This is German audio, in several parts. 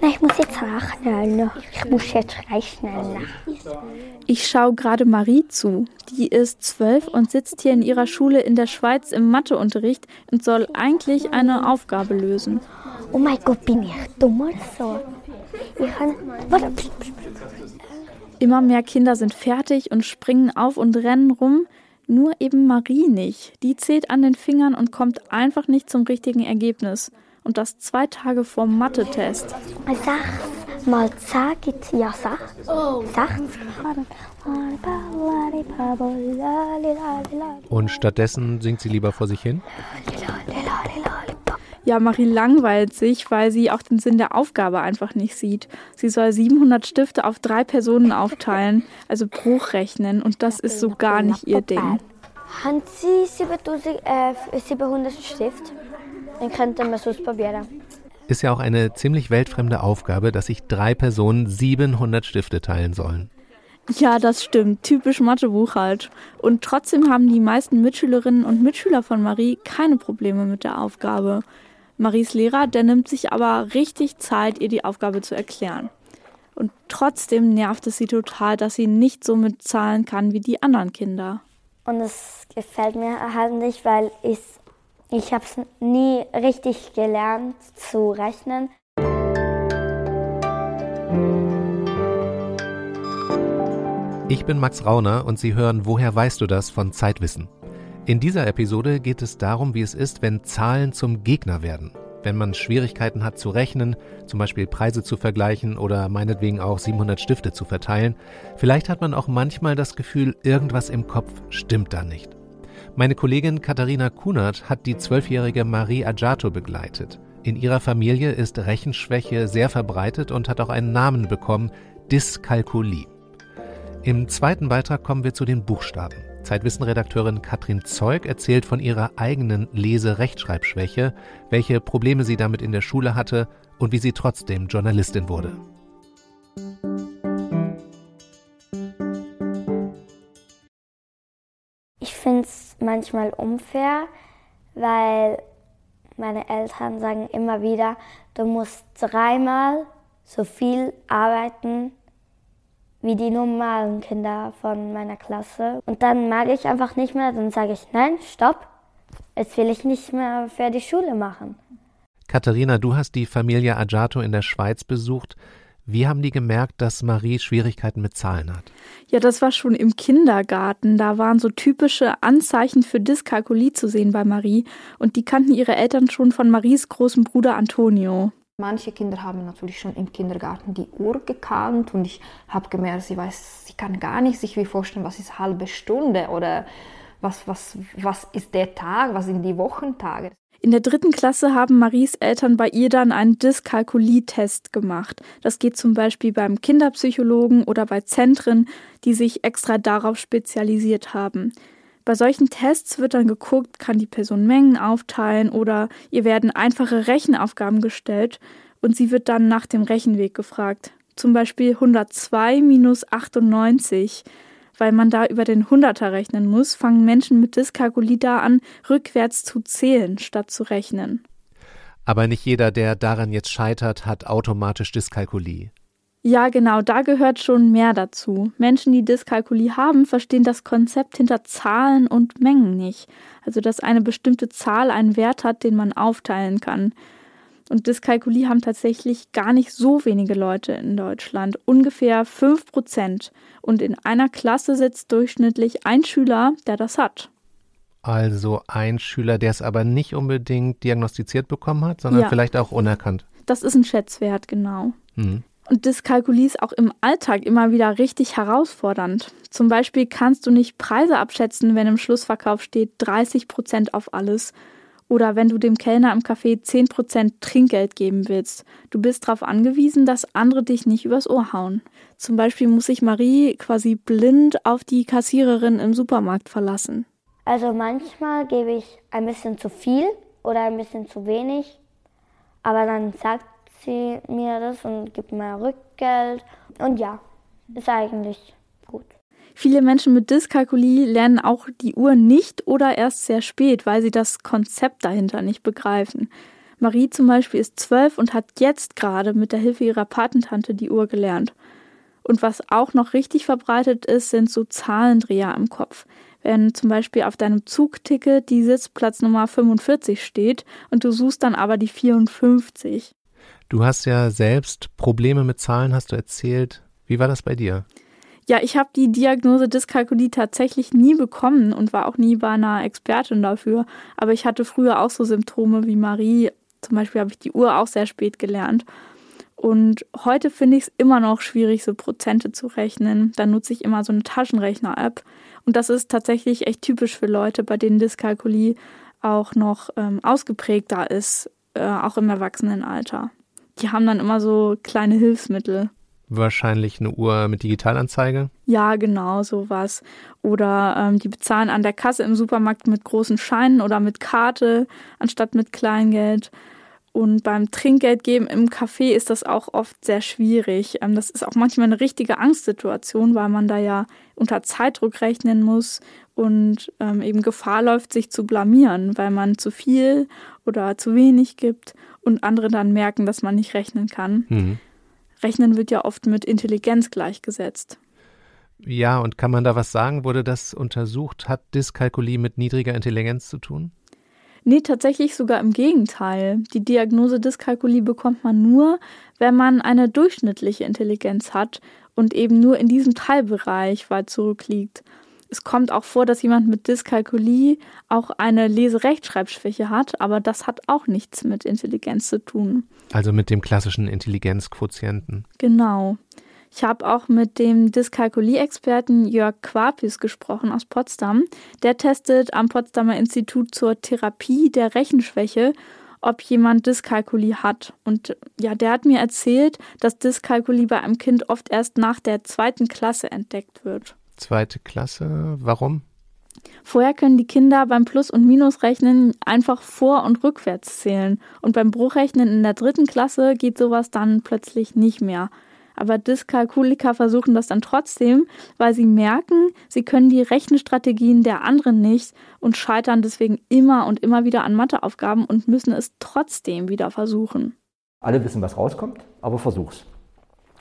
Nein, ich muss jetzt rechnen. Ich muss jetzt rechnen. Ich schaue gerade Marie zu. Die ist zwölf und sitzt hier in ihrer Schule in der Schweiz im Matheunterricht und soll eigentlich eine Aufgabe lösen. Oh mein Gott, bin ich dumm oder so? Ich kann. Warte. Immer mehr Kinder sind fertig und springen auf und rennen rum. Nur eben Marie nicht. Die zählt an den Fingern und kommt einfach nicht zum richtigen Ergebnis. Und das zwei Tage vor Mathe-Test. Sechs mal zehn gibt ja sechs. Oh. Und stattdessen singt sie lieber vor sich hin? Ja, Marie langweilt sich, weil sie auch den Sinn der Aufgabe einfach nicht sieht. Sie soll 700 Stifte auf drei Personen aufteilen, also Bruch rechnen, und das ist so gar nicht ihr Ding. Haben Sie 7000, äh, 700 Stift? Dann könnten wir es probieren. Ist ja auch eine ziemlich weltfremde Aufgabe, dass sich drei Personen 700 Stifte teilen sollen. Ja, das stimmt. Typisch Mathebuch halt. Und trotzdem haben die meisten Mitschülerinnen und Mitschüler von Marie keine Probleme mit der Aufgabe. Maries Lehrer, der nimmt sich aber richtig Zeit, ihr die Aufgabe zu erklären. Und trotzdem nervt es sie total, dass sie nicht so mit Zahlen kann wie die anderen Kinder. Und es gefällt mir halt nicht, weil ich, ich habe es nie richtig gelernt zu rechnen. Ich bin Max Rauner und Sie hören Woher weißt du das von Zeitwissen. In dieser Episode geht es darum, wie es ist, wenn Zahlen zum Gegner werden. Wenn man Schwierigkeiten hat zu rechnen, zum Beispiel Preise zu vergleichen oder meinetwegen auch 700 Stifte zu verteilen. Vielleicht hat man auch manchmal das Gefühl, irgendwas im Kopf stimmt da nicht. Meine Kollegin Katharina Kunert hat die zwölfjährige Marie Ajato begleitet. In ihrer Familie ist Rechenschwäche sehr verbreitet und hat auch einen Namen bekommen, Dyskalkulie. Im zweiten Beitrag kommen wir zu den Buchstaben. Zeitwissen-Redakteurin Katrin Zeug erzählt von ihrer eigenen Lese-Rechtschreibschwäche, welche Probleme sie damit in der Schule hatte und wie sie trotzdem Journalistin wurde. Manchmal unfair, weil meine Eltern sagen immer wieder, du musst dreimal so viel arbeiten wie die normalen Kinder von meiner Klasse. Und dann mag ich einfach nicht mehr, dann sage ich, nein, stopp, jetzt will ich nicht mehr für die Schule machen. Katharina, du hast die Familie Ajato in der Schweiz besucht. Wie haben die gemerkt, dass Marie Schwierigkeiten mit Zahlen hat? Ja, das war schon im Kindergarten. Da waren so typische Anzeichen für Dyskalkulie zu sehen bei Marie. Und die kannten ihre Eltern schon von Maries großen Bruder Antonio. Manche Kinder haben natürlich schon im Kindergarten die Uhr gekannt und ich habe gemerkt, sie weiß, sie kann gar nicht sich wie vorstellen, was ist halbe Stunde oder was, was, was ist der Tag, was sind die Wochentage. In der dritten Klasse haben Maries Eltern bei ihr dann einen Dyskalkulie-Test gemacht. Das geht zum Beispiel beim Kinderpsychologen oder bei Zentren, die sich extra darauf spezialisiert haben. Bei solchen Tests wird dann geguckt, kann die Person Mengen aufteilen oder ihr werden einfache Rechenaufgaben gestellt und sie wird dann nach dem Rechenweg gefragt. Zum Beispiel 102 minus 98. Weil man da über den Hunderter rechnen muss, fangen Menschen mit Dyskalkulie da an, rückwärts zu zählen, statt zu rechnen. Aber nicht jeder, der daran jetzt scheitert, hat automatisch Dyskalkulie. Ja, genau, da gehört schon mehr dazu. Menschen, die Dyskalkulie haben, verstehen das Konzept hinter Zahlen und Mengen nicht. Also, dass eine bestimmte Zahl einen Wert hat, den man aufteilen kann. Und Dyskalkulie haben tatsächlich gar nicht so wenige Leute in Deutschland, ungefähr 5 Prozent. Und in einer Klasse sitzt durchschnittlich ein Schüler, der das hat. Also ein Schüler, der es aber nicht unbedingt diagnostiziert bekommen hat, sondern ja. vielleicht auch unerkannt. Das ist ein Schätzwert, genau. Hm. Und Dyskalkulie ist auch im Alltag immer wieder richtig herausfordernd. Zum Beispiel kannst du nicht Preise abschätzen, wenn im Schlussverkauf steht 30 Prozent auf alles. Oder wenn du dem Kellner im Café 10 Prozent Trinkgeld geben willst. Du bist darauf angewiesen, dass andere dich nicht übers Ohr hauen. Zum Beispiel muss sich Marie quasi blind auf die Kassiererin im Supermarkt verlassen. Also manchmal gebe ich ein bisschen zu viel oder ein bisschen zu wenig. Aber dann sagt sie mir das und gibt mir Rückgeld. Und ja, ist eigentlich. Viele Menschen mit Dyskalkulie lernen auch die Uhr nicht oder erst sehr spät, weil sie das Konzept dahinter nicht begreifen. Marie zum Beispiel ist zwölf und hat jetzt gerade mit der Hilfe ihrer Patentante die Uhr gelernt. Und was auch noch richtig verbreitet ist, sind so Zahlendreher im Kopf. Wenn zum Beispiel auf deinem Zugticket die Sitzplatznummer 45 steht und du suchst dann aber die 54. Du hast ja selbst Probleme mit Zahlen, hast du erzählt. Wie war das bei dir? Ja, ich habe die Diagnose Dyskalkulie tatsächlich nie bekommen und war auch nie bei einer Expertin dafür. Aber ich hatte früher auch so Symptome wie Marie. Zum Beispiel habe ich die Uhr auch sehr spät gelernt. Und heute finde ich es immer noch schwierig, so Prozente zu rechnen. Da nutze ich immer so eine Taschenrechner-App. Und das ist tatsächlich echt typisch für Leute, bei denen Dyskalkulie auch noch ähm, ausgeprägter ist, äh, auch im Erwachsenenalter. Die haben dann immer so kleine Hilfsmittel. Wahrscheinlich eine Uhr mit Digitalanzeige? Ja, genau, sowas. Oder ähm, die bezahlen an der Kasse im Supermarkt mit großen Scheinen oder mit Karte anstatt mit Kleingeld. Und beim Trinkgeldgeben im Café ist das auch oft sehr schwierig. Ähm, das ist auch manchmal eine richtige Angstsituation, weil man da ja unter Zeitdruck rechnen muss und ähm, eben Gefahr läuft, sich zu blamieren, weil man zu viel oder zu wenig gibt und andere dann merken, dass man nicht rechnen kann. Mhm. Rechnen wird ja oft mit Intelligenz gleichgesetzt. Ja, und kann man da was sagen? Wurde das untersucht? Hat Dyskalkulie mit niedriger Intelligenz zu tun? Nee, tatsächlich sogar im Gegenteil. Die Diagnose Dyskalkulie bekommt man nur, wenn man eine durchschnittliche Intelligenz hat und eben nur in diesem Teilbereich weit zurückliegt. Es kommt auch vor, dass jemand mit Dyskalkulie auch eine Leserechtschreibschwäche hat, aber das hat auch nichts mit Intelligenz zu tun. Also mit dem klassischen Intelligenzquotienten. Genau. Ich habe auch mit dem Dyskalkulie-Experten Jörg Quapis gesprochen aus Potsdam. Der testet am Potsdamer Institut zur Therapie der Rechenschwäche, ob jemand Dyskalkulie hat. Und ja, der hat mir erzählt, dass Dyskalkulie bei einem Kind oft erst nach der zweiten Klasse entdeckt wird. Zweite Klasse, warum? Vorher können die Kinder beim Plus- und Minusrechnen einfach vor- und rückwärts zählen. Und beim Bruchrechnen in der dritten Klasse geht sowas dann plötzlich nicht mehr. Aber Dyskalkuliker versuchen das dann trotzdem, weil sie merken, sie können die Rechenstrategien der anderen nicht und scheitern deswegen immer und immer wieder an Matheaufgaben und müssen es trotzdem wieder versuchen. Alle wissen, was rauskommt, aber versuch's.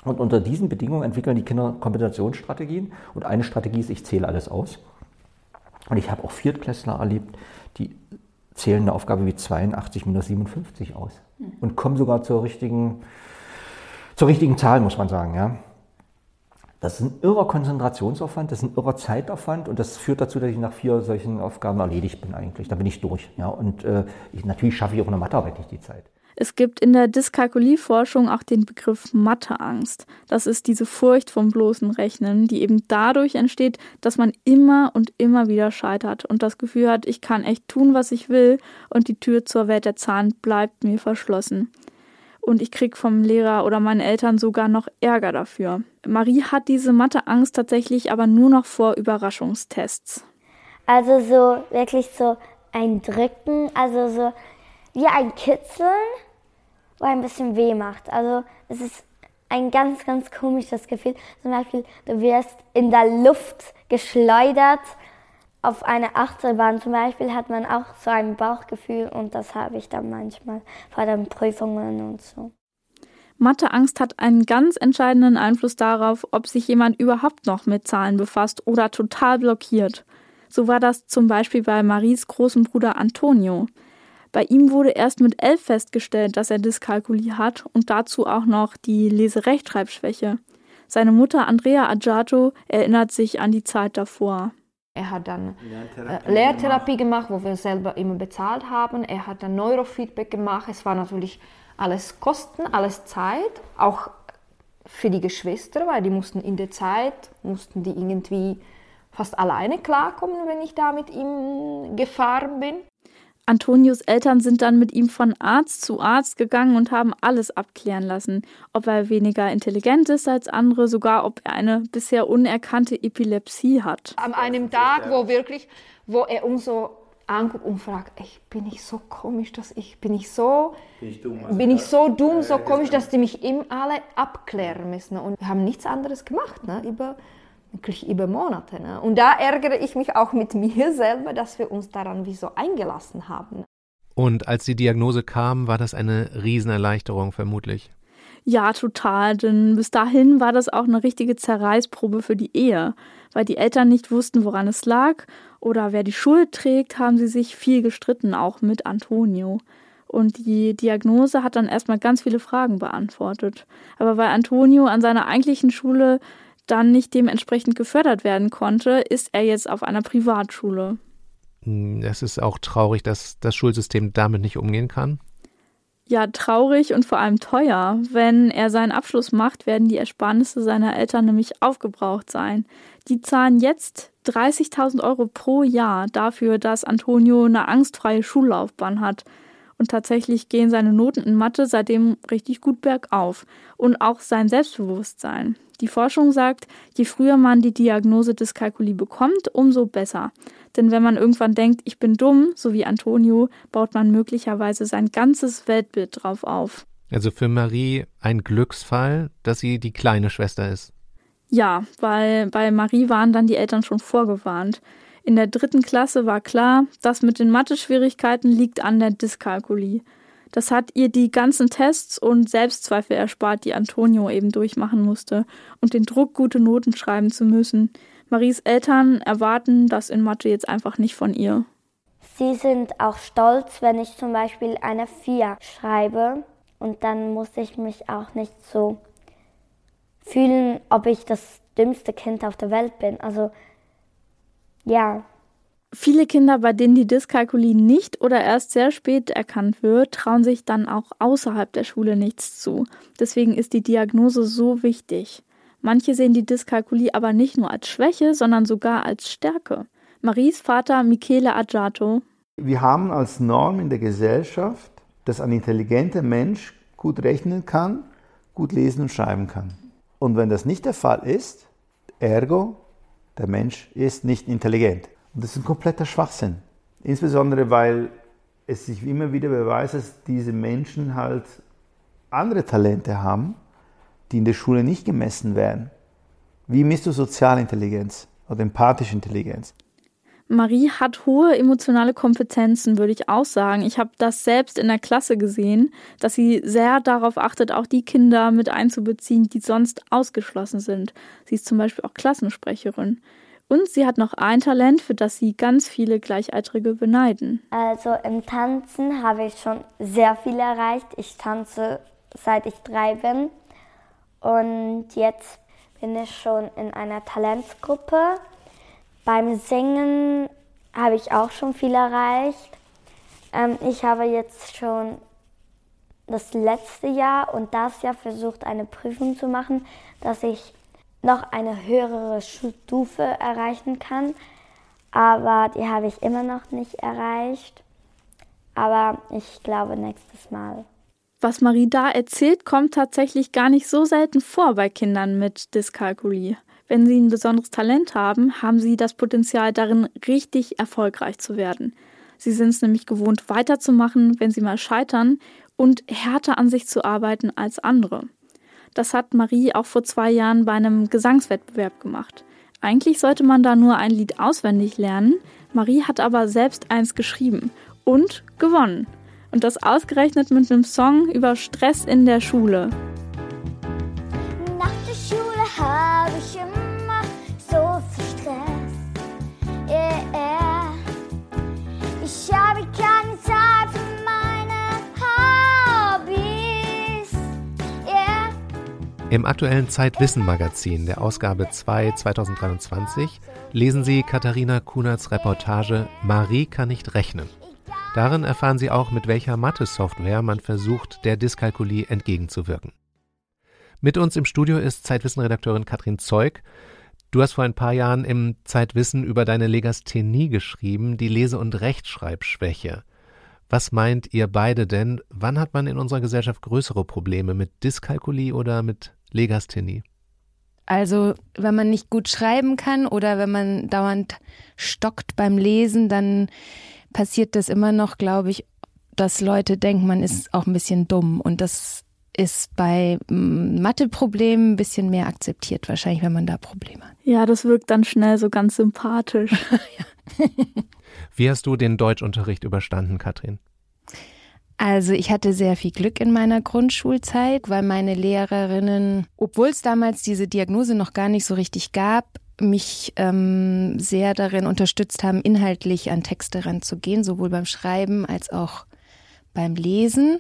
Und unter diesen Bedingungen entwickeln die Kinder Kompensationsstrategien. Und eine Strategie ist, ich zähle alles aus. Und ich habe auch Viertklässler erlebt, die zählen eine Aufgabe wie 82 minus 57 aus. Und kommen sogar zur richtigen, zur richtigen Zahl, muss man sagen. Ja. Das ist ein irrer Konzentrationsaufwand, das ist ein irrer Zeitaufwand und das führt dazu, dass ich nach vier solchen Aufgaben erledigt bin eigentlich. Da bin ich durch. Ja. Und äh, ich, natürlich schaffe ich auch in der Mathearbeit nicht die Zeit. Es gibt in der Dyskalkulieforschung auch den Begriff Matheangst. Das ist diese Furcht vom bloßen Rechnen, die eben dadurch entsteht, dass man immer und immer wieder scheitert und das Gefühl hat, ich kann echt tun, was ich will und die Tür zur Welt der Zahlen bleibt mir verschlossen. Und ich krieg vom Lehrer oder meinen Eltern sogar noch Ärger dafür. Marie hat diese Matheangst tatsächlich aber nur noch vor Überraschungstests. Also so wirklich so ein Drücken, also so wie ein Kitzeln wo ein bisschen weh macht. Also es ist ein ganz, ganz komisches Gefühl. Zum Beispiel, du wirst in der Luft geschleudert. Auf eine Achterbahn zum Beispiel hat man auch so ein Bauchgefühl und das habe ich dann manchmal vor den Prüfungen und so. Matheangst hat einen ganz entscheidenden Einfluss darauf, ob sich jemand überhaupt noch mit Zahlen befasst oder total blockiert. So war das zum Beispiel bei Maries großen Bruder Antonio. Bei ihm wurde erst mit elf festgestellt, dass er Dyskalkulie hat und dazu auch noch die Leserechtschreibschwäche. Seine Mutter Andrea Aggiato erinnert sich an die Zeit davor. Er hat dann Lehrtherapie, äh, Lehrtherapie gemacht, wo wir selber immer bezahlt haben. Er hat dann Neurofeedback gemacht. Es war natürlich alles Kosten, alles Zeit, auch für die Geschwister, weil die mussten in der Zeit, mussten die irgendwie fast alleine klarkommen, wenn ich da mit ihm gefahren bin. Antonius Eltern sind dann mit ihm von Arzt zu Arzt gegangen und haben alles abklären lassen, ob er weniger intelligent ist als andere, sogar ob er eine bisher unerkannte Epilepsie hat. An einem Tag, wo wirklich, wo er uns so anguckt und fragt, ich bin ich so komisch, dass ich bin ich so bin ich, dumm, bin ich so dumm, so komisch, dass die mich eben alle abklären müssen. Und wir haben nichts anderes gemacht, ne, über wirklich über Monate. Ne? Und da ärgere ich mich auch mit mir selber, dass wir uns daran wie so eingelassen haben. Und als die Diagnose kam, war das eine Riesenerleichterung vermutlich. Ja, total, denn bis dahin war das auch eine richtige Zerreißprobe für die Ehe. Weil die Eltern nicht wussten, woran es lag oder wer die Schuld trägt, haben sie sich viel gestritten, auch mit Antonio. Und die Diagnose hat dann erstmal ganz viele Fragen beantwortet. Aber weil Antonio an seiner eigentlichen Schule dann nicht dementsprechend gefördert werden konnte, ist er jetzt auf einer Privatschule. Hm, es ist auch traurig, dass das Schulsystem damit nicht umgehen kann. Ja, traurig und vor allem teuer. Wenn er seinen Abschluss macht, werden die Ersparnisse seiner Eltern nämlich aufgebraucht sein. Die zahlen jetzt 30.000 Euro pro Jahr dafür, dass Antonio eine angstfreie Schullaufbahn hat. Und tatsächlich gehen seine Noten in Mathe seitdem richtig gut bergauf. Und auch sein Selbstbewusstsein. Die Forschung sagt, je früher man die Diagnose Dyskalkulie bekommt, umso besser. Denn wenn man irgendwann denkt, ich bin dumm, so wie Antonio, baut man möglicherweise sein ganzes Weltbild drauf auf. Also für Marie ein Glücksfall, dass sie die kleine Schwester ist. Ja, weil bei Marie waren dann die Eltern schon vorgewarnt. In der dritten Klasse war klar, das mit den Mathe-Schwierigkeiten liegt an der Dyskalkulie. Das hat ihr die ganzen Tests und Selbstzweifel erspart, die Antonio eben durchmachen musste, und den Druck, gute Noten schreiben zu müssen. Maries Eltern erwarten das in Mathe jetzt einfach nicht von ihr. Sie sind auch stolz, wenn ich zum Beispiel eine 4 schreibe. Und dann muss ich mich auch nicht so fühlen, ob ich das dümmste Kind auf der Welt bin. Also ja, Viele Kinder, bei denen die Dyskalkulie nicht oder erst sehr spät erkannt wird, trauen sich dann auch außerhalb der Schule nichts zu. Deswegen ist die Diagnose so wichtig. Manche sehen die Dyskalkulie aber nicht nur als Schwäche, sondern sogar als Stärke. Maries Vater Michele Aggiato. Wir haben als Norm in der Gesellschaft, dass ein intelligenter Mensch gut rechnen kann, gut lesen und schreiben kann. Und wenn das nicht der Fall ist, ergo, der Mensch ist nicht intelligent. Und das ist ein kompletter Schwachsinn. Insbesondere, weil es sich immer wieder beweist, dass diese Menschen halt andere Talente haben, die in der Schule nicht gemessen werden. Wie misst du Sozialintelligenz oder empathische Intelligenz? Marie hat hohe emotionale Kompetenzen, würde ich auch sagen. Ich habe das selbst in der Klasse gesehen, dass sie sehr darauf achtet, auch die Kinder mit einzubeziehen, die sonst ausgeschlossen sind. Sie ist zum Beispiel auch Klassensprecherin. Und sie hat noch ein Talent, für das sie ganz viele Gleichaltrige beneiden. Also im Tanzen habe ich schon sehr viel erreicht. Ich tanze seit ich drei bin. Und jetzt bin ich schon in einer Talentsgruppe. Beim Singen habe ich auch schon viel erreicht. Ähm, ich habe jetzt schon das letzte Jahr und das Jahr versucht, eine Prüfung zu machen, dass ich noch eine höhere Stufe erreichen kann. Aber die habe ich immer noch nicht erreicht. Aber ich glaube nächstes Mal. Was Marie da erzählt, kommt tatsächlich gar nicht so selten vor bei Kindern mit Dyskalkulie. Wenn sie ein besonderes Talent haben, haben sie das Potenzial darin, richtig erfolgreich zu werden. Sie sind es nämlich gewohnt, weiterzumachen, wenn sie mal scheitern und härter an sich zu arbeiten als andere. Das hat Marie auch vor zwei Jahren bei einem Gesangswettbewerb gemacht. Eigentlich sollte man da nur ein Lied auswendig lernen. Marie hat aber selbst eins geschrieben und gewonnen. Und das ausgerechnet mit einem Song über Stress in der Schule. Im aktuellen Zeitwissen-Magazin der Ausgabe 2 2023 lesen Sie Katharina Kunerts Reportage Marie kann nicht rechnen. Darin erfahren Sie auch, mit welcher Mathe-Software man versucht, der Dyskalkulie entgegenzuwirken. Mit uns im Studio ist Zeitwissen-Redakteurin Katrin Zeug. Du hast vor ein paar Jahren im Zeitwissen über deine Legasthenie geschrieben, die Lese- und Rechtschreibschwäche. Was meint ihr beide denn? Wann hat man in unserer Gesellschaft größere Probleme mit Dyskalkulie oder mit Legasthenie? Also, wenn man nicht gut schreiben kann oder wenn man dauernd stockt beim Lesen, dann passiert das immer noch, glaube ich, dass Leute denken, man ist auch ein bisschen dumm. Und das ist bei mm, Matheproblemen ein bisschen mehr akzeptiert, wahrscheinlich, wenn man da Probleme hat. Ja, das wirkt dann schnell so ganz sympathisch. Wie hast du den Deutschunterricht überstanden, Katrin? Also ich hatte sehr viel Glück in meiner Grundschulzeit, weil meine Lehrerinnen, obwohl es damals diese Diagnose noch gar nicht so richtig gab, mich ähm, sehr darin unterstützt haben, inhaltlich an Texte ranzugehen, sowohl beim Schreiben als auch beim Lesen.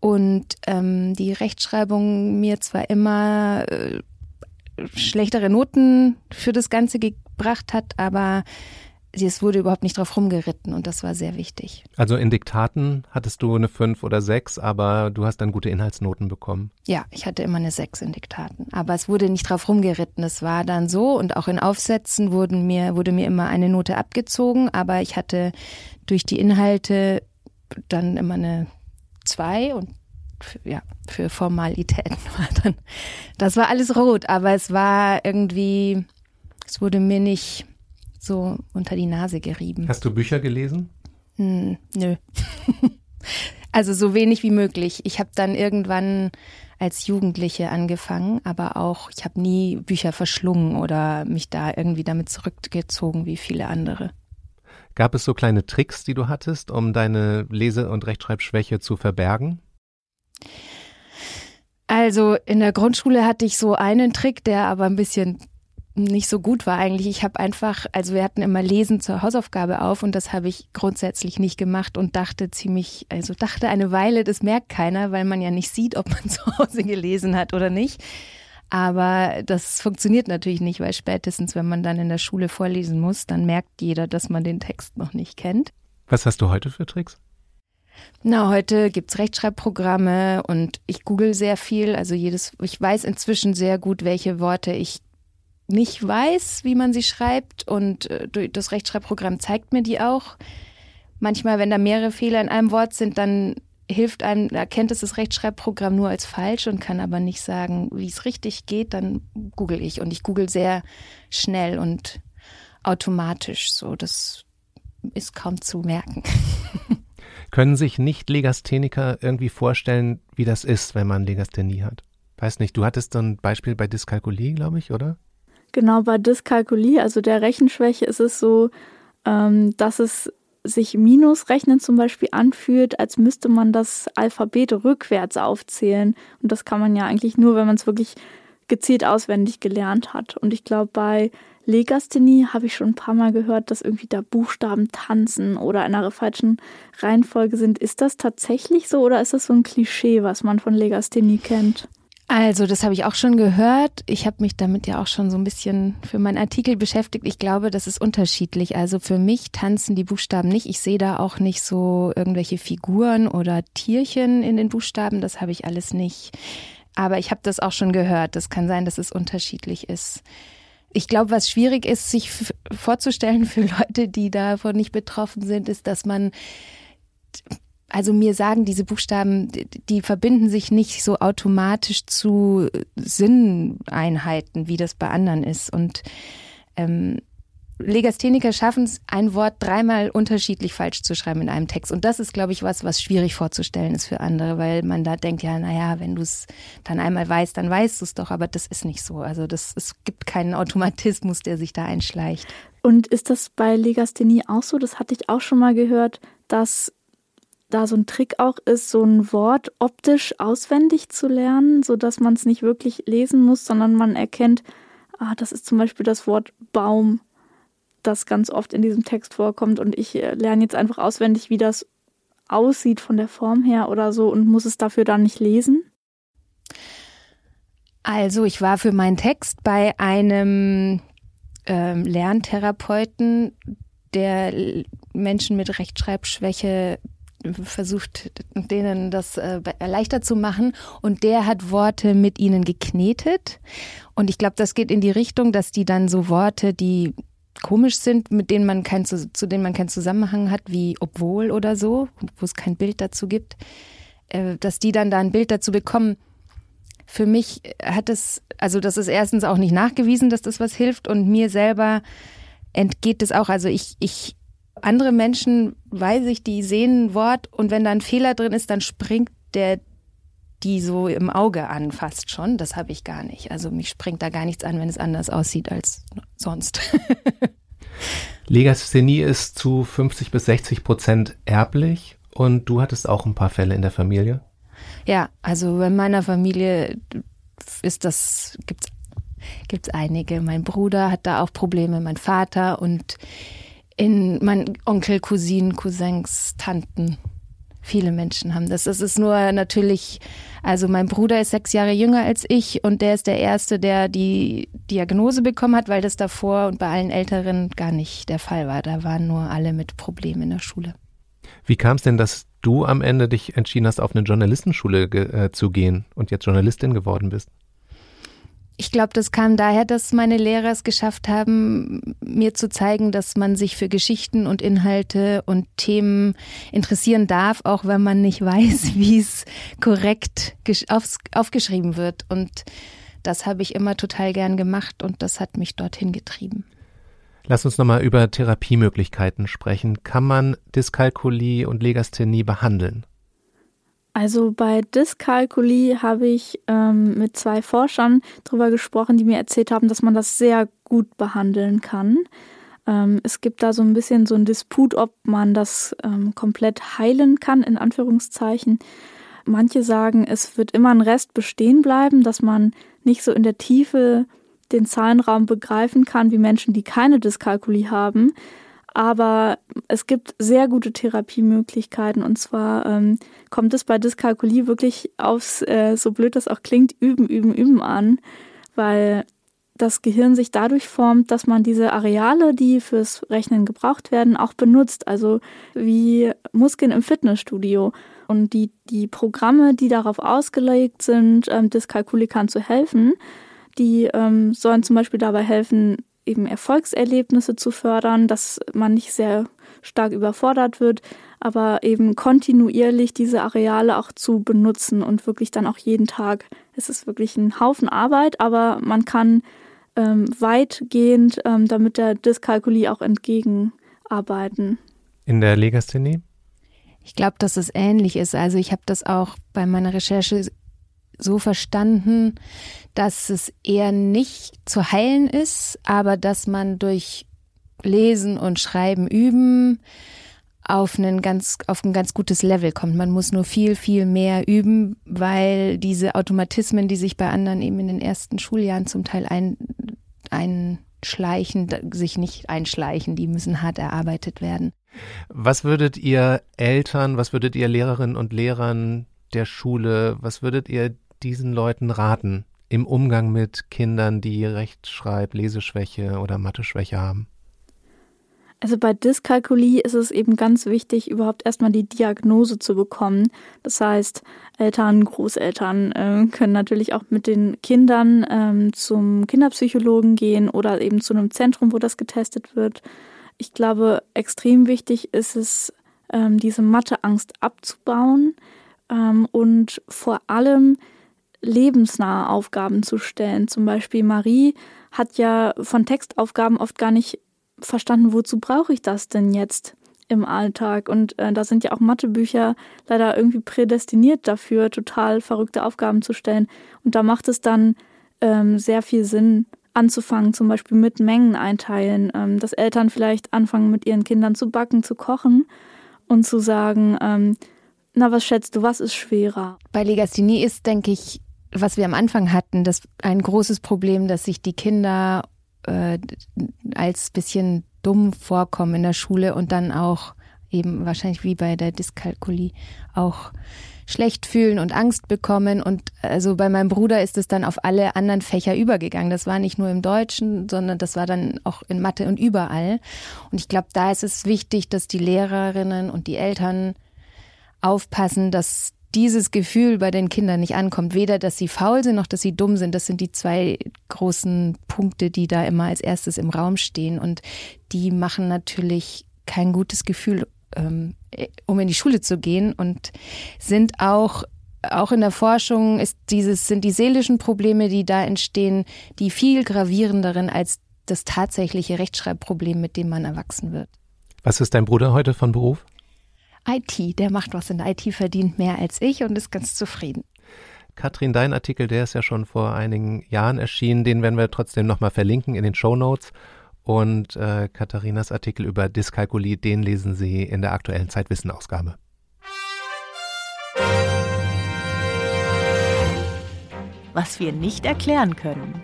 Und ähm, die Rechtschreibung mir zwar immer äh, schlechtere Noten für das Ganze gebracht hat, aber es wurde überhaupt nicht drauf rumgeritten und das war sehr wichtig. Also in Diktaten hattest du eine 5 oder 6, aber du hast dann gute Inhaltsnoten bekommen. Ja, ich hatte immer eine 6 in Diktaten, aber es wurde nicht drauf rumgeritten. Es war dann so und auch in Aufsätzen wurden mir, wurde mir immer eine Note abgezogen, aber ich hatte durch die Inhalte dann immer eine 2 und ja, für Formalitäten war dann, das war alles rot, aber es war irgendwie, es wurde mir nicht so unter die Nase gerieben. Hast du Bücher gelesen? Hm, nö. also so wenig wie möglich. Ich habe dann irgendwann als Jugendliche angefangen, aber auch ich habe nie Bücher verschlungen oder mich da irgendwie damit zurückgezogen wie viele andere. Gab es so kleine Tricks, die du hattest, um deine Lese- und Rechtschreibschwäche zu verbergen? Also in der Grundschule hatte ich so einen Trick, der aber ein bisschen nicht so gut war eigentlich. Ich habe einfach, also wir hatten immer Lesen zur Hausaufgabe auf und das habe ich grundsätzlich nicht gemacht und dachte ziemlich, also dachte eine Weile, das merkt keiner, weil man ja nicht sieht, ob man zu Hause gelesen hat oder nicht. Aber das funktioniert natürlich nicht, weil spätestens, wenn man dann in der Schule vorlesen muss, dann merkt jeder, dass man den Text noch nicht kennt. Was hast du heute für Tricks? Na, heute gibt's Rechtschreibprogramme und ich google sehr viel. Also jedes, ich weiß inzwischen sehr gut, welche Worte ich nicht weiß, wie man sie schreibt und äh, das Rechtschreibprogramm zeigt mir die auch. Manchmal, wenn da mehrere Fehler in einem Wort sind, dann hilft einem, erkennt es das Rechtschreibprogramm nur als falsch und kann aber nicht sagen, wie es richtig geht, dann google ich und ich google sehr schnell und automatisch so. Das ist kaum zu merken. Können sich Nicht-Legastheniker irgendwie vorstellen, wie das ist, wenn man Legasthenie hat? Weiß nicht, du hattest so ein Beispiel bei Dyskalkulie, glaube ich, oder? Genau, bei Dyskalkulie, also der Rechenschwäche, ist es so, ähm, dass es sich Minusrechnen zum Beispiel anfühlt, als müsste man das Alphabet rückwärts aufzählen. Und das kann man ja eigentlich nur, wenn man es wirklich gezielt auswendig gelernt hat. Und ich glaube, bei Legasthenie habe ich schon ein paar Mal gehört, dass irgendwie da Buchstaben tanzen oder in einer falschen Reihenfolge sind. Ist das tatsächlich so oder ist das so ein Klischee, was man von Legasthenie kennt? Also, das habe ich auch schon gehört. Ich habe mich damit ja auch schon so ein bisschen für meinen Artikel beschäftigt. Ich glaube, das ist unterschiedlich. Also für mich tanzen die Buchstaben nicht. Ich sehe da auch nicht so irgendwelche Figuren oder Tierchen in den Buchstaben. Das habe ich alles nicht. Aber ich habe das auch schon gehört. Das kann sein, dass es unterschiedlich ist. Ich glaube, was schwierig ist, sich vorzustellen für Leute, die davon nicht betroffen sind, ist, dass man also mir sagen diese Buchstaben, die verbinden sich nicht so automatisch zu Sinneinheiten, wie das bei anderen ist. Und ähm, Legastheniker schaffen es, ein Wort dreimal unterschiedlich falsch zu schreiben in einem Text. Und das ist, glaube ich, was, was schwierig vorzustellen ist für andere, weil man da denkt, ja, naja, wenn du es dann einmal weißt, dann weißt du es doch, aber das ist nicht so. Also das, es gibt keinen Automatismus, der sich da einschleicht. Und ist das bei Legasthenie auch so? Das hatte ich auch schon mal gehört, dass da so ein Trick auch ist, so ein Wort optisch auswendig zu lernen, sodass man es nicht wirklich lesen muss, sondern man erkennt, ah, das ist zum Beispiel das Wort Baum, das ganz oft in diesem Text vorkommt und ich äh, lerne jetzt einfach auswendig, wie das aussieht von der Form her oder so und muss es dafür dann nicht lesen? Also ich war für meinen Text bei einem ähm, Lerntherapeuten, der Menschen mit Rechtschreibschwäche versucht, denen das äh, leichter zu machen. Und der hat Worte mit ihnen geknetet. Und ich glaube, das geht in die Richtung, dass die dann so Worte, die komisch sind, mit denen man kein, zu, zu denen man keinen Zusammenhang hat, wie obwohl oder so, wo es kein Bild dazu gibt, äh, dass die dann da ein Bild dazu bekommen. Für mich hat es, also das ist erstens auch nicht nachgewiesen, dass das was hilft und mir selber entgeht es auch. Also ich, ich andere Menschen, weiß ich, die sehen ein Wort und wenn da ein Fehler drin ist, dann springt der die so im Auge an, fast schon. Das habe ich gar nicht. Also mich springt da gar nichts an, wenn es anders aussieht als sonst. Legasthenie ist zu 50 bis 60 Prozent erblich Und du hattest auch ein paar Fälle in der Familie? Ja, also bei meiner Familie ist das, gibt's gibt's einige. Mein Bruder hat da auch Probleme, mein Vater und in mein Onkel, Cousinen, Cousins, Tanten. Viele Menschen haben das. Das ist nur natürlich, also mein Bruder ist sechs Jahre jünger als ich und der ist der Erste, der die Diagnose bekommen hat, weil das davor und bei allen Älteren gar nicht der Fall war. Da waren nur alle mit Problemen in der Schule. Wie kam es denn, dass du am Ende dich entschieden hast, auf eine Journalistenschule ge äh, zu gehen und jetzt Journalistin geworden bist? Ich glaube, das kam daher, dass meine Lehrer es geschafft haben, mir zu zeigen, dass man sich für Geschichten und Inhalte und Themen interessieren darf, auch wenn man nicht weiß, wie es korrekt aufgeschrieben wird. Und das habe ich immer total gern gemacht und das hat mich dorthin getrieben. Lass uns nochmal über Therapiemöglichkeiten sprechen. Kann man Dyskalkulie und Legasthenie behandeln? Also bei Dyskalkulie habe ich ähm, mit zwei Forschern darüber gesprochen, die mir erzählt haben, dass man das sehr gut behandeln kann. Ähm, es gibt da so ein bisschen so ein Disput, ob man das ähm, komplett heilen kann, in Anführungszeichen. Manche sagen, es wird immer ein Rest bestehen bleiben, dass man nicht so in der Tiefe den Zahlenraum begreifen kann wie Menschen, die keine Dyskalkulie haben. Aber es gibt sehr gute Therapiemöglichkeiten und zwar ähm, kommt es bei Dyskalkulie wirklich aufs, äh, so blöd das auch klingt, üben, üben, üben an, weil das Gehirn sich dadurch formt, dass man diese Areale, die fürs Rechnen gebraucht werden, auch benutzt. Also wie Muskeln im Fitnessstudio. Und die, die Programme, die darauf ausgelegt sind, ähm, Dyskalkulikern zu helfen, die ähm, sollen zum Beispiel dabei helfen, eben Erfolgserlebnisse zu fördern, dass man nicht sehr stark überfordert wird, aber eben kontinuierlich diese Areale auch zu benutzen und wirklich dann auch jeden Tag. Es ist wirklich ein Haufen Arbeit, aber man kann ähm, weitgehend ähm, damit der Dyskalkulie auch entgegenarbeiten. In der Legasthenie? Ich glaube, dass es ähnlich ist. Also ich habe das auch bei meiner Recherche so verstanden, dass es eher nicht zu heilen ist, aber dass man durch Lesen und Schreiben üben auf, einen ganz, auf ein ganz gutes Level kommt. Man muss nur viel, viel mehr üben, weil diese Automatismen, die sich bei anderen eben in den ersten Schuljahren zum Teil ein, einschleichen, sich nicht einschleichen, die müssen hart erarbeitet werden. Was würdet ihr Eltern, was würdet ihr Lehrerinnen und Lehrern der Schule, was würdet ihr diesen Leuten raten im Umgang mit Kindern, die Rechtschreib-, Leseschwäche oder Mathe-Schwäche haben? Also bei Dyskalkulie ist es eben ganz wichtig, überhaupt erstmal die Diagnose zu bekommen. Das heißt, Eltern, Großeltern äh, können natürlich auch mit den Kindern ähm, zum Kinderpsychologen gehen oder eben zu einem Zentrum, wo das getestet wird. Ich glaube, extrem wichtig ist es, ähm, diese Matheangst abzubauen ähm, und vor allem lebensnahe Aufgaben zu stellen. Zum Beispiel Marie hat ja von Textaufgaben oft gar nicht verstanden, wozu brauche ich das denn jetzt im Alltag? Und äh, da sind ja auch Mathebücher leider irgendwie prädestiniert dafür, total verrückte Aufgaben zu stellen. Und da macht es dann ähm, sehr viel Sinn, anzufangen, zum Beispiel mit Mengen einteilen, ähm, dass Eltern vielleicht anfangen, mit ihren Kindern zu backen, zu kochen und zu sagen, ähm, na, was schätzt du, was ist schwerer? Bei Legasthenie ist, denke ich, was wir am Anfang hatten, das ein großes Problem, dass sich die Kinder äh, als bisschen dumm vorkommen in der Schule und dann auch eben wahrscheinlich wie bei der Dyskalkulie auch schlecht fühlen und Angst bekommen. Und also bei meinem Bruder ist es dann auf alle anderen Fächer übergegangen. Das war nicht nur im Deutschen, sondern das war dann auch in Mathe und überall. Und ich glaube, da ist es wichtig, dass die Lehrerinnen und die Eltern aufpassen, dass dieses Gefühl bei den Kindern nicht ankommt. Weder, dass sie faul sind, noch dass sie dumm sind. Das sind die zwei großen Punkte, die da immer als erstes im Raum stehen. Und die machen natürlich kein gutes Gefühl, ähm, um in die Schule zu gehen und sind auch auch in der Forschung ist dieses, sind die seelischen Probleme, die da entstehen, die viel gravierenderen als das tatsächliche Rechtschreibproblem, mit dem man erwachsen wird. Was ist dein Bruder heute von Beruf? IT. Der macht was in der IT, verdient mehr als ich und ist ganz zufrieden. Katrin, dein Artikel, der ist ja schon vor einigen Jahren erschienen, den werden wir trotzdem nochmal verlinken in den Show Notes. Und äh, Katharinas Artikel über Dyskalkulie, den lesen Sie in der aktuellen Zeitwissen-Ausgabe. Was wir nicht erklären können.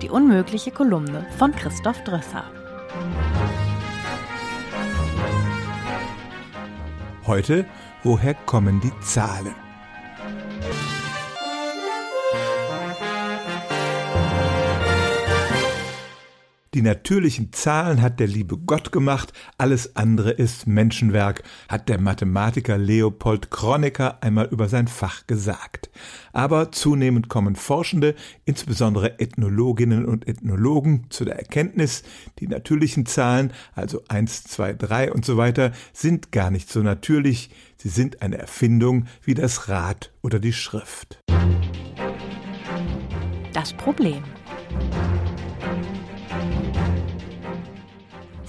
Die unmögliche Kolumne von Christoph Drösser. Heute, woher kommen die Zahlen? Die natürlichen Zahlen hat der liebe Gott gemacht, alles andere ist Menschenwerk, hat der Mathematiker Leopold Kronecker einmal über sein Fach gesagt. Aber zunehmend kommen Forschende, insbesondere Ethnologinnen und Ethnologen, zu der Erkenntnis, die natürlichen Zahlen, also eins, zwei, drei und so weiter, sind gar nicht so natürlich, sie sind eine Erfindung wie das Rad oder die Schrift. Das Problem.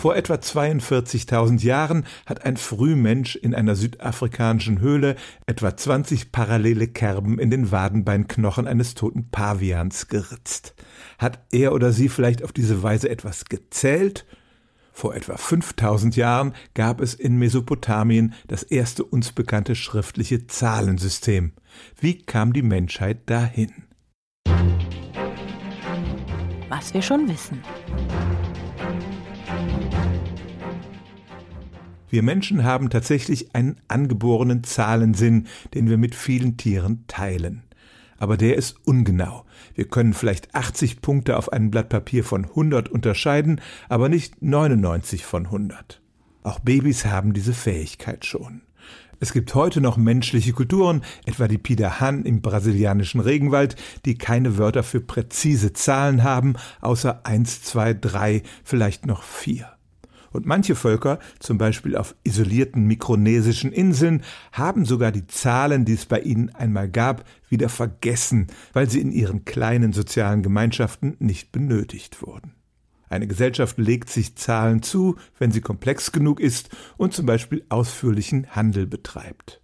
Vor etwa 42.000 Jahren hat ein Frühmensch in einer südafrikanischen Höhle etwa 20 parallele Kerben in den Wadenbeinknochen eines toten Pavians geritzt. Hat er oder sie vielleicht auf diese Weise etwas gezählt? Vor etwa 5000 Jahren gab es in Mesopotamien das erste uns bekannte schriftliche Zahlensystem. Wie kam die Menschheit dahin? Was wir schon wissen. Wir Menschen haben tatsächlich einen angeborenen Zahlensinn, den wir mit vielen Tieren teilen. Aber der ist ungenau. Wir können vielleicht 80 Punkte auf einem Blatt Papier von 100 unterscheiden, aber nicht 99 von 100. Auch Babys haben diese Fähigkeit schon. Es gibt heute noch menschliche Kulturen, etwa die Pidahan im brasilianischen Regenwald, die keine Wörter für präzise Zahlen haben, außer 1, 2, 3, vielleicht noch 4. Und manche Völker, zum Beispiel auf isolierten mikronesischen Inseln, haben sogar die Zahlen, die es bei ihnen einmal gab, wieder vergessen, weil sie in ihren kleinen sozialen Gemeinschaften nicht benötigt wurden. Eine Gesellschaft legt sich Zahlen zu, wenn sie komplex genug ist und zum Beispiel ausführlichen Handel betreibt.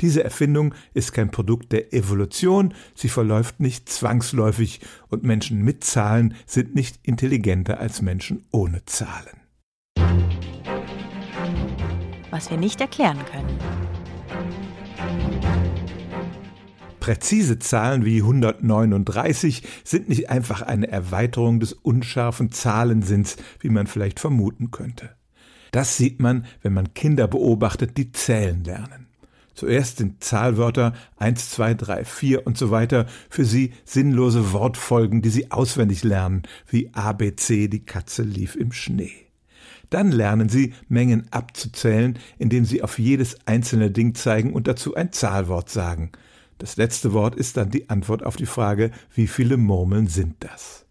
Diese Erfindung ist kein Produkt der Evolution, sie verläuft nicht zwangsläufig und Menschen mit Zahlen sind nicht intelligenter als Menschen ohne Zahlen was wir nicht erklären können. Präzise Zahlen wie 139 sind nicht einfach eine Erweiterung des unscharfen Zahlensinns, wie man vielleicht vermuten könnte. Das sieht man, wenn man Kinder beobachtet, die zählen lernen. Zuerst sind Zahlwörter 1, 2, 3, 4 und so weiter für sie sinnlose Wortfolgen, die sie auswendig lernen, wie ABC, die Katze lief im Schnee. Dann lernen Sie, Mengen abzuzählen, indem Sie auf jedes einzelne Ding zeigen und dazu ein Zahlwort sagen. Das letzte Wort ist dann die Antwort auf die Frage, wie viele Murmeln sind das?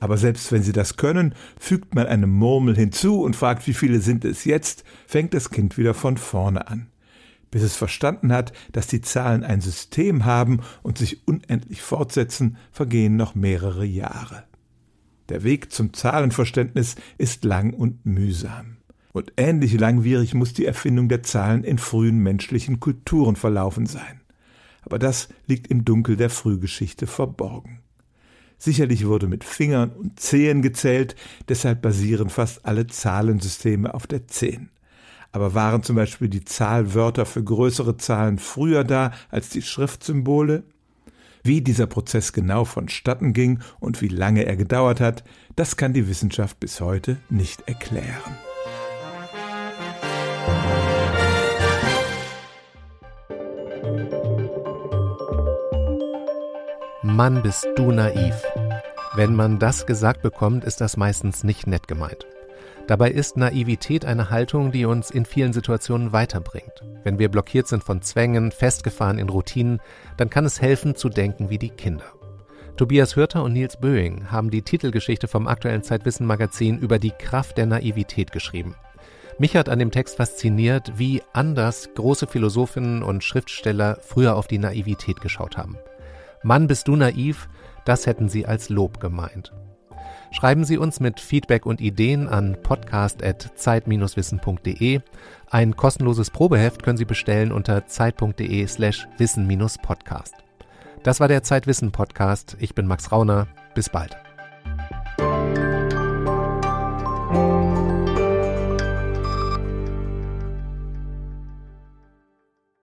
Aber selbst wenn Sie das können, fügt man eine Murmel hinzu und fragt, wie viele sind es jetzt, fängt das Kind wieder von vorne an. Bis es verstanden hat, dass die Zahlen ein System haben und sich unendlich fortsetzen, vergehen noch mehrere Jahre. Der Weg zum Zahlenverständnis ist lang und mühsam. Und ähnlich langwierig muss die Erfindung der Zahlen in frühen menschlichen Kulturen verlaufen sein. Aber das liegt im Dunkel der Frühgeschichte verborgen. Sicherlich wurde mit Fingern und Zehen gezählt, deshalb basieren fast alle Zahlensysteme auf der Zehn. Aber waren zum Beispiel die Zahlwörter für größere Zahlen früher da als die Schriftsymbole? Wie dieser Prozess genau vonstatten ging und wie lange er gedauert hat, das kann die Wissenschaft bis heute nicht erklären. Mann, bist du naiv. Wenn man das gesagt bekommt, ist das meistens nicht nett gemeint. Dabei ist Naivität eine Haltung, die uns in vielen Situationen weiterbringt. Wenn wir blockiert sind von Zwängen, festgefahren in Routinen, dann kann es helfen zu denken wie die Kinder. Tobias Hürter und Nils Böing haben die Titelgeschichte vom aktuellen Zeitwissen Magazin über die Kraft der Naivität geschrieben. Mich hat an dem Text fasziniert, wie anders große Philosophinnen und Schriftsteller früher auf die Naivität geschaut haben. Mann, bist du naiv? Das hätten sie als Lob gemeint. Schreiben Sie uns mit Feedback und Ideen an podcast.zeit-wissen.de. Ein kostenloses Probeheft können Sie bestellen unter zeit.de slash wissen-podcast. Das war der Zeitwissen Podcast. Ich bin Max Rauner. Bis bald.